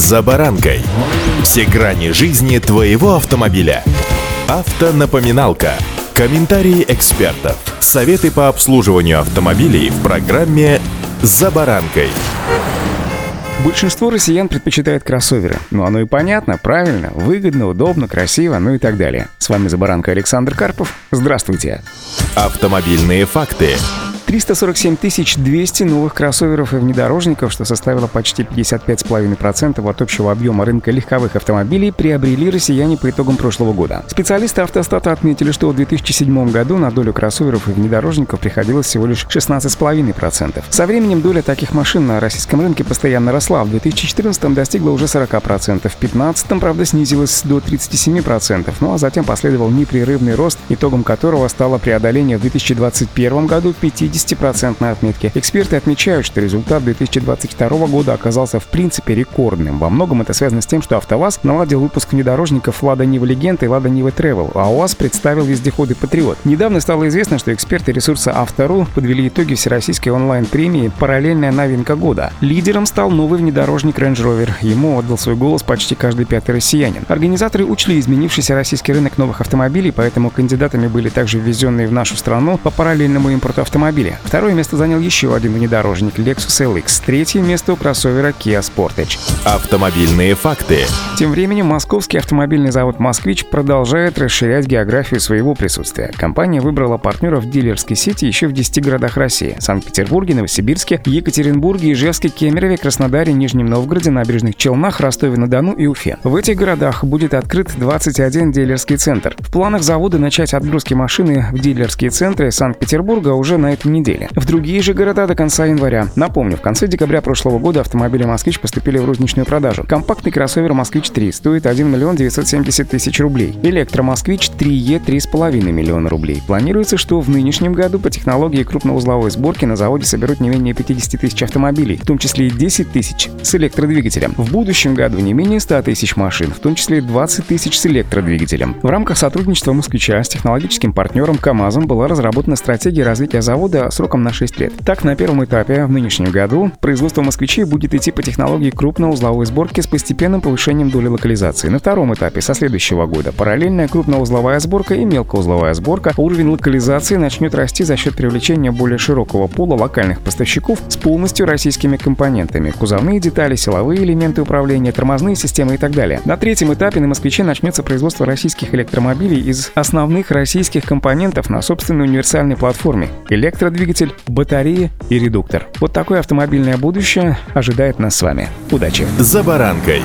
«За баранкой». Все грани жизни твоего автомобиля. Автонапоминалка. Комментарии экспертов. Советы по обслуживанию автомобилей в программе «За баранкой». Большинство россиян предпочитает кроссоверы. Ну, оно и понятно, правильно, выгодно, удобно, красиво, ну и так далее. С вами «За баранкой» Александр Карпов. Здравствуйте. Автомобильные факты. 347 200 новых кроссоверов и внедорожников, что составило почти 55,5% от общего объема рынка легковых автомобилей, приобрели россияне по итогам прошлого года. Специалисты автостата отметили, что в 2007 году на долю кроссоверов и внедорожников приходилось всего лишь 16,5%. Со временем доля таких машин на российском рынке постоянно росла. В 2014 достигла уже 40%, в 2015 правда, снизилась до 37%, ну а затем последовал непрерывный рост, итогом которого стало преодоление в 2021 году 50 50% отметки. Эксперты отмечают, что результат 2022 года оказался в принципе рекордным. Во многом это связано с тем, что АвтоВАЗ наладил выпуск внедорожников Лада Нива Легенд и Лада Нива Travel, а УАЗ представил вездеходы Патриот. Недавно стало известно, что эксперты ресурса Автору подвели итоги всероссийской онлайн-премии «Параллельная новинка года». Лидером стал новый внедорожник Range Rover. Ему отдал свой голос почти каждый пятый россиянин. Организаторы учли изменившийся российский рынок новых автомобилей, поэтому кандидатами были также ввезенные в нашу страну по параллельному импорту автомобилей автомобиле. Второе место занял еще один внедорожник Lexus LX. Третье место у кроссовера Kia Sportage. Автомобильные факты. Тем временем московский автомобильный завод «Москвич» продолжает расширять географию своего присутствия. Компания выбрала партнеров дилерской сети еще в 10 городах России – Санкт-Петербурге, Новосибирске, Екатеринбурге, Ижевске, Кемерове, Краснодаре, Нижнем Новгороде, Набережных Челнах, Ростове-на-Дону и Уфе. В этих городах будет открыт 21 дилерский центр. В планах завода начать отгрузки машины в дилерские центры Санкт-Петербурга уже на этой неделе. В другие же города до конца января. Напомню, в конце декабря прошлого года автомобили «Москвич» поступили в розничную продажу. Компактный кроссовер «Москвич-3» стоит 1 миллион 970 тысяч рублей. Электромосквич 3Е 3,5 миллиона рублей. Планируется, что в нынешнем году по технологии крупноузловой сборки на заводе соберут не менее 50 тысяч автомобилей, в том числе и 10 тысяч с электродвигателем. В будущем году не менее 100 тысяч машин, в том числе 20 тысяч с электродвигателем. В рамках сотрудничества «Москвича» с технологическим партнером КАМАЗом была разработана стратегия развития завода сроком на 6 лет. Так, на первом этапе в нынешнем году производство москвичей будет идти по технологии крупноузловой сборки с постепенным повышением доли локализации. На втором этапе со следующего года параллельная крупноузловая сборка и мелкоузловая сборка. Уровень локализации начнет расти за счет привлечения более широкого пола локальных поставщиков с полностью российскими компонентами. Кузовные детали, силовые элементы управления, тормозные системы и так далее. На третьем этапе на москвиче начнется производство российских электромобилей из основных российских компонентов на собственной универсальной платформе. Электродвигатель двигатель, батарея и редуктор. Вот такое автомобильное будущее ожидает нас с вами. Удачи! «За баранкой»